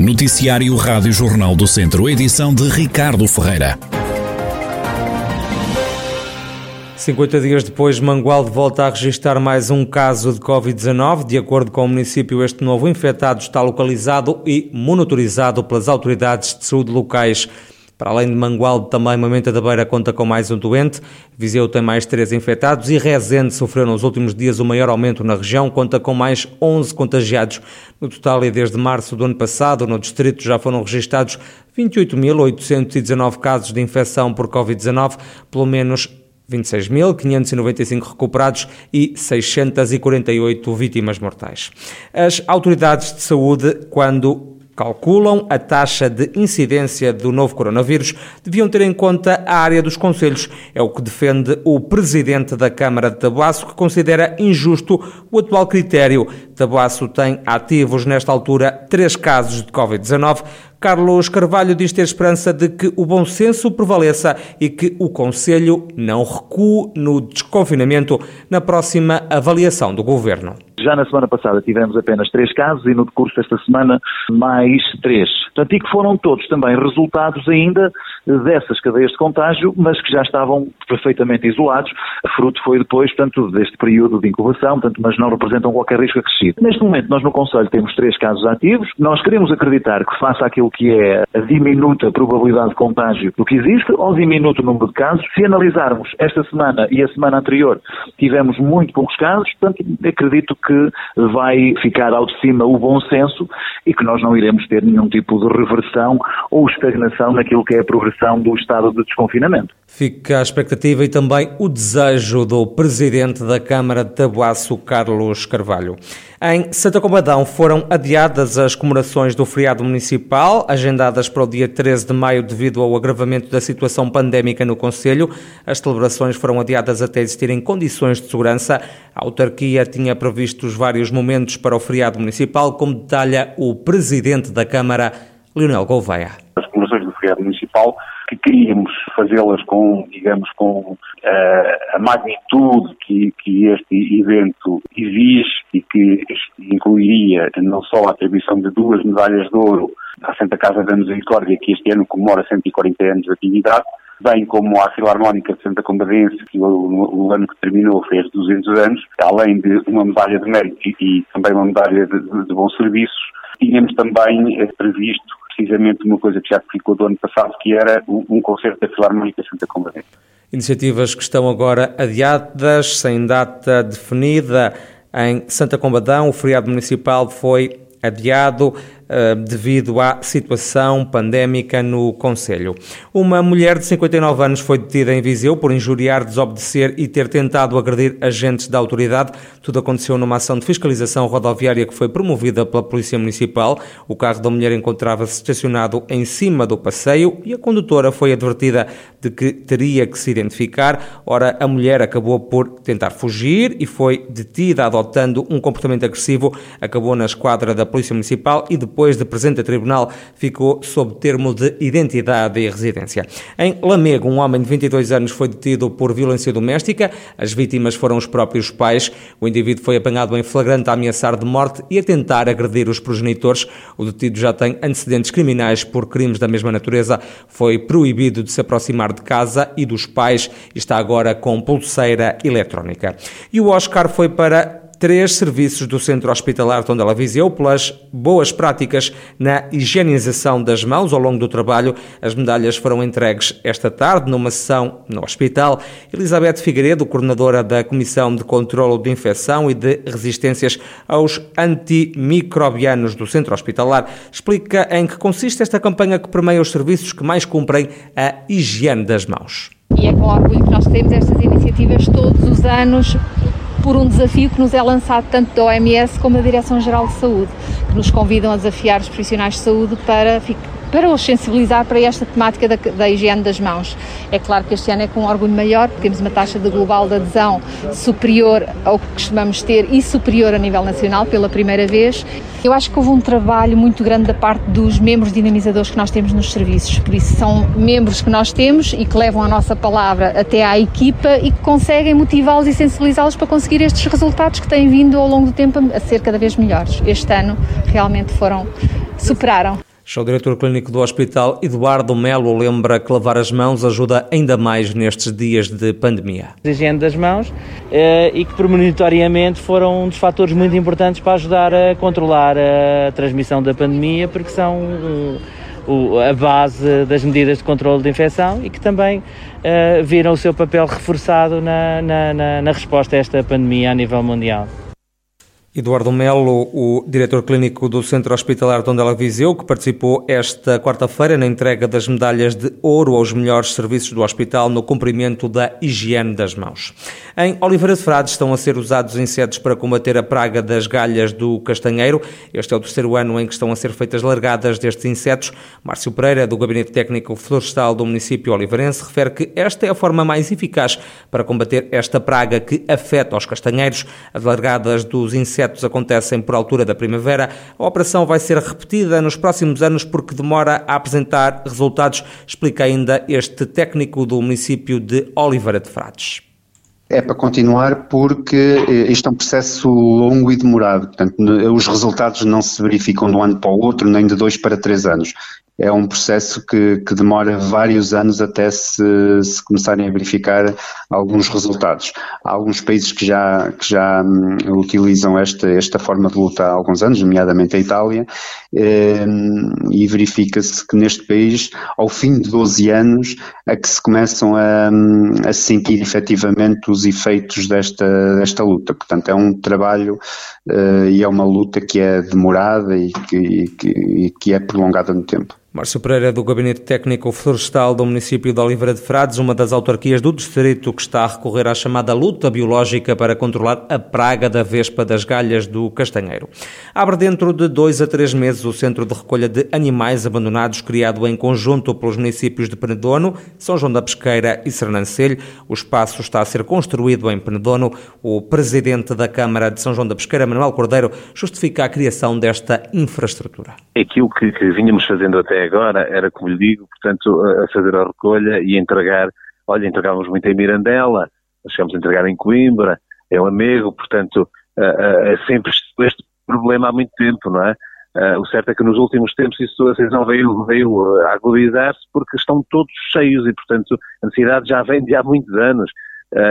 Noticiário Rádio Jornal do Centro, edição de Ricardo Ferreira. 50 dias depois, Mangualde volta a registrar mais um caso de Covid-19. De acordo com o município, este novo infectado está localizado e monitorizado pelas autoridades de saúde locais. Para além de Mangualde, também Mamenta da Beira conta com mais um doente. Viseu tem mais três infectados e Rezende sofreu nos últimos dias o maior aumento na região, conta com mais 11 contagiados. No total, e desde março do ano passado, no distrito já foram registados 28.819 casos de infecção por Covid-19, pelo menos 26.595 recuperados e 648 vítimas mortais. As autoridades de saúde, quando calculam a taxa de incidência do novo coronavírus, deviam ter em conta a área dos conselhos. É o que defende o presidente da Câmara de Tabuaço, que considera injusto o atual critério. Tabuaço tem ativos, nesta altura, três casos de Covid-19. Carlos Carvalho diz ter esperança de que o bom senso prevaleça e que o Conselho não recue no desconfinamento na próxima avaliação do Governo. Já na semana passada tivemos apenas três casos e no decurso desta semana mais três. Portanto, e que foram todos também resultados ainda dessas cadeias de contágio, mas que já estavam perfeitamente isolados. Fruto foi depois, portanto, deste período de incubação, portanto, mas não representam qualquer risco acrescido. Neste momento, nós no Conselho temos três casos ativos. Nós queremos acreditar que faça aquilo que é a diminuta probabilidade de contágio do que existe, ou diminuto número de casos. Se analisarmos esta semana e a semana anterior, tivemos muito poucos casos, portanto, acredito que que vai ficar ao de cima o bom senso e que nós não iremos ter nenhum tipo de reversão ou estagnação naquilo que é a progressão do estado de desconfinamento. Fica a expectativa e também o desejo do Presidente da Câmara de Tabuaço, Carlos Carvalho. Em Santa Combadão foram adiadas as comemorações do feriado municipal, agendadas para o dia 13 de maio devido ao agravamento da situação pandémica no Conselho. As celebrações foram adiadas até existirem condições de segurança. A autarquia tinha previstos vários momentos para o feriado municipal, como detalha o Presidente da Câmara, Leonel Gouveia. As comemorações do feriado municipal queríamos fazê-las com, digamos, com uh, a magnitude que, que este evento exige e que incluiria não só a atribuição de duas medalhas de ouro à Santa Casa da Misericórdia, que este ano comemora 140 anos de atividade, bem como à Filarmónica de Santa Combadense, que o, o, ano que terminou fez 200 anos, além de uma medalha de mérito e, e também uma medalha de, de, de bons serviços, tínhamos também eh, previsto precisamente uma coisa que já ficou do ano passado, que era um concerto da Filarmónica Santa Combadense. Iniciativas que estão agora adiadas, sem data definida. Em Santa Combadão, o feriado municipal foi adiado devido à situação pandémica no Conselho. Uma mulher de 59 anos foi detida em Viseu por injuriar, desobedecer e ter tentado agredir agentes da autoridade. Tudo aconteceu numa ação de fiscalização rodoviária que foi promovida pela Polícia Municipal. O carro da mulher encontrava-se estacionado em cima do passeio e a condutora foi advertida de que teria que se identificar. Ora, a mulher acabou por tentar fugir e foi detida adotando um comportamento agressivo. Acabou na esquadra da Polícia Municipal e depois depois de presente a tribunal, ficou sob termo de identidade e residência. Em Lamego, um homem de 22 anos foi detido por violência doméstica. As vítimas foram os próprios pais. O indivíduo foi apanhado em flagrante a ameaçar de morte e a tentar agredir os progenitores. O detido já tem antecedentes criminais por crimes da mesma natureza. Foi proibido de se aproximar de casa e dos pais está agora com pulseira eletrónica. E o Oscar foi para três serviços do Centro Hospitalar Tondela Viseu pelas boas práticas na higienização das mãos ao longo do trabalho. As medalhas foram entregues esta tarde numa sessão no hospital. Elizabeth Figueiredo, coordenadora da Comissão de Controlo de Infecção e de Resistências aos Antimicrobianos do Centro Hospitalar, explica em que consiste esta campanha que permeia os serviços que mais cumprem a higiene das mãos. E é com orgulho que nós temos estas iniciativas todos os anos por um desafio que nos é lançado tanto da OMS como da Direção-Geral de Saúde, que nos convidam a desafiar os profissionais de saúde para para os sensibilizar para esta temática da, da, higiene das mãos. É claro que este ano é com um orgulho maior, porque temos uma taxa de global de adesão superior ao que costumamos ter e superior a nível nacional pela primeira vez. Eu acho que houve um trabalho muito grande da parte dos membros dinamizadores que nós temos nos serviços, por isso são membros que nós temos e que levam a nossa palavra até à equipa e que conseguem motivá-los e sensibilizá-los para conseguir estes resultados que têm vindo ao longo do tempo a ser cada vez melhores. Este ano realmente foram superaram. Já o diretor clínico do hospital, Eduardo Melo, lembra que lavar as mãos ajuda ainda mais nestes dias de pandemia. A higiene das mãos eh, e que premonitoriamente foram um dos fatores muito importantes para ajudar a controlar a transmissão da pandemia, porque são a base das medidas de controle de infecção e que também uh, viram o seu papel reforçado na, na, na resposta a esta pandemia a nível mundial. Eduardo Melo, o diretor clínico do Centro Hospitalar Tondela Viseu, que participou esta quarta-feira na entrega das medalhas de ouro aos melhores serviços do hospital no cumprimento da higiene das mãos. Em Oliveira de Frades estão a ser usados insetos para combater a praga das galhas do castanheiro. Este é o terceiro ano em que estão a ser feitas largadas destes insetos. Márcio Pereira, do Gabinete Técnico Florestal do município oliveirense, refere que esta é a forma mais eficaz para combater esta praga que afeta os castanheiros. As largadas dos insetos insetos acontecem por altura da primavera. A operação vai ser repetida nos próximos anos porque demora a apresentar resultados, explica ainda este técnico do município de Oliveira de Frades. É para continuar porque isto é um processo longo e demorado. Portanto, os resultados não se verificam de um ano para o outro, nem de dois para três anos é um processo que, que demora vários anos até se, se, começarem a verificar alguns resultados. Há alguns países que já, que já um, utilizam esta, esta forma de luta há alguns anos, nomeadamente a Itália, um, e verifica-se que neste país, ao fim de 12 anos, é que se começam a, hum, a sentir efetivamente os efeitos desta, desta luta. Portanto, é um trabalho uh, e é uma luta que é demorada e que, e que, e que é prolongada no tempo. Márcio Pereira, do Gabinete Técnico Florestal do município de Oliveira de Frades, uma das autarquias do distrito que está a recorrer à chamada luta biológica para controlar a praga da vespa das galhas do castanheiro. Abre dentro de dois a três meses o Centro de Recolha de Animais Abandonados, criado em conjunto pelos municípios de Penedono, São João da Pesqueira e Sernancelho. O espaço está a ser construído em Penedono. O presidente da Câmara de São João da Pesqueira, Manuel Cordeiro, justifica a criação desta infraestrutura. Aquilo que, que vínhamos fazendo até agora era, como lhe digo, portanto, a fazer a recolha e entregar, olha, entregávamos muito em Mirandela, chegamos a entregar em Coimbra, em Lamego, portanto, é sempre este problema há muito tempo, não é? O certo é que nos últimos tempos isso, a situação veio, veio agudizar-se porque estão todos cheios e, portanto, a necessidade já vem de há muitos anos.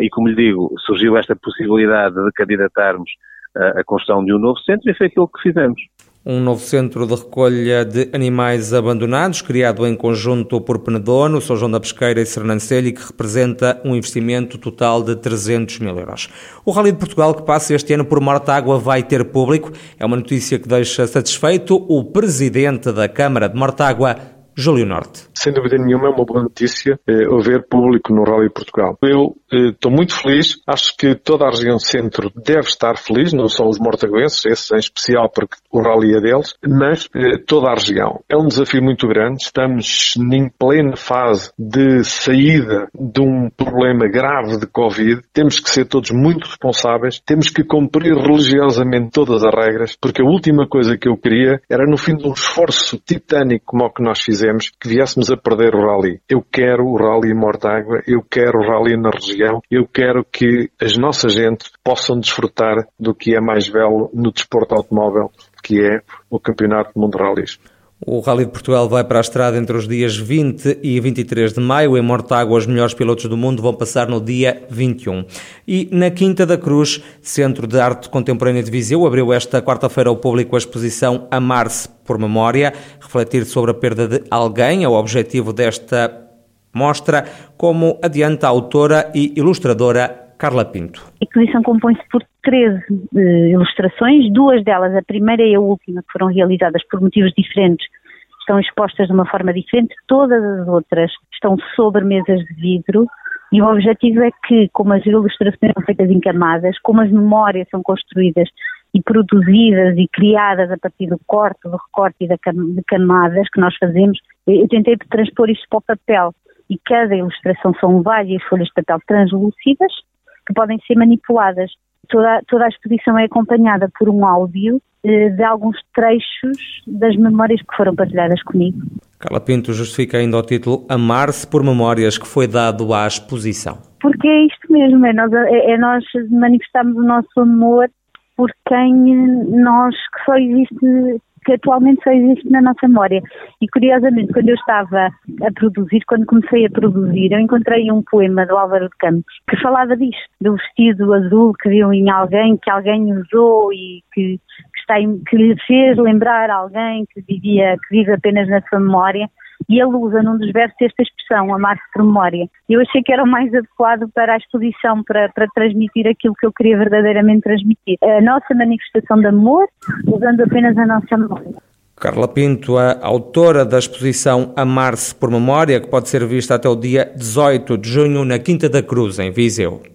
E, como lhe digo, surgiu esta possibilidade de candidatarmos a construção de um novo centro e foi aquilo que fizemos um novo centro de recolha de animais abandonados, criado em conjunto por Penedono, São João da Pesqueira e Sernancelho, que representa um investimento total de 300 mil euros. O Rally de Portugal, que passa este ano por Mortágua, vai ter público. É uma notícia que deixa satisfeito o presidente da Câmara de Mortágua, Júlio Norte. Sem dúvida nenhuma é uma boa notícia eh, haver público no Rally Portugal. Eu eh, estou muito feliz, acho que toda a região centro deve estar feliz, não são os mortaguenses, esses em especial porque o Rally é deles, mas eh, toda a região. É um desafio muito grande, estamos em plena fase de saída de um problema grave de Covid, temos que ser todos muito responsáveis, temos que cumprir religiosamente todas as regras, porque a última coisa que eu queria era no fim de um esforço titânico como o que nós fizemos que viéssemos a perder o rally. Eu quero o rally em Mortágua, eu quero o rally na região, eu quero que as nossas gentes possam desfrutar do que é mais belo no desporto automóvel, que é o Campeonato Mundo de Rallys. O Rally de Portugal vai para a estrada entre os dias 20 e 23 de maio. Em Mortágua, os melhores pilotos do mundo vão passar no dia 21. E na Quinta da Cruz, Centro de Arte Contemporânea de Viseu, abriu esta quarta-feira ao público a exposição Amar-se por Memória, refletir sobre a perda de alguém é o objetivo desta mostra, como adianta a autora e ilustradora Carla Pinto. A exposição compõe-se por 13 uh, eh, ilustrações, duas delas, a primeira e a última, que foram realizadas por motivos diferentes, estão expostas de uma forma diferente, todas as outras estão sobre mesas de vidro e o objetivo é que, como as ilustrações são feitas em camadas, como as memórias são construídas e produzidas e criadas a partir do corte, do recorte e de camadas que nós fazemos, eu tentei transpor isto para o papel e cada ilustração são várias folhas de papel translúcidas que podem ser manipuladas. Toda, toda a exposição é acompanhada por um áudio eh, de alguns trechos das memórias que foram partilhadas comigo. Carla Pinto justifica ainda o título Amar-se por Memórias que foi dado à exposição. Porque é isto mesmo, é nós, é, é nós manifestarmos o nosso amor por quem nós, que só existe que atualmente só existe na nossa memória. E curiosamente, quando eu estava a produzir, quando comecei a produzir, eu encontrei um poema do Álvaro de Campos que falava disto, do vestido azul que viu em alguém, que alguém usou e que, que, está, que lhe fez lembrar alguém que vivia, que vive apenas na sua memória e ele usa num dos versos esta expressão, amar-se por memória. Eu achei que era o mais adequado para a exposição, para, para transmitir aquilo que eu queria verdadeiramente transmitir. A nossa manifestação de amor, usando apenas a nossa memória. Carla Pinto, a autora da exposição Amar-se por Memória, que pode ser vista até o dia 18 de junho na Quinta da Cruz, em Viseu.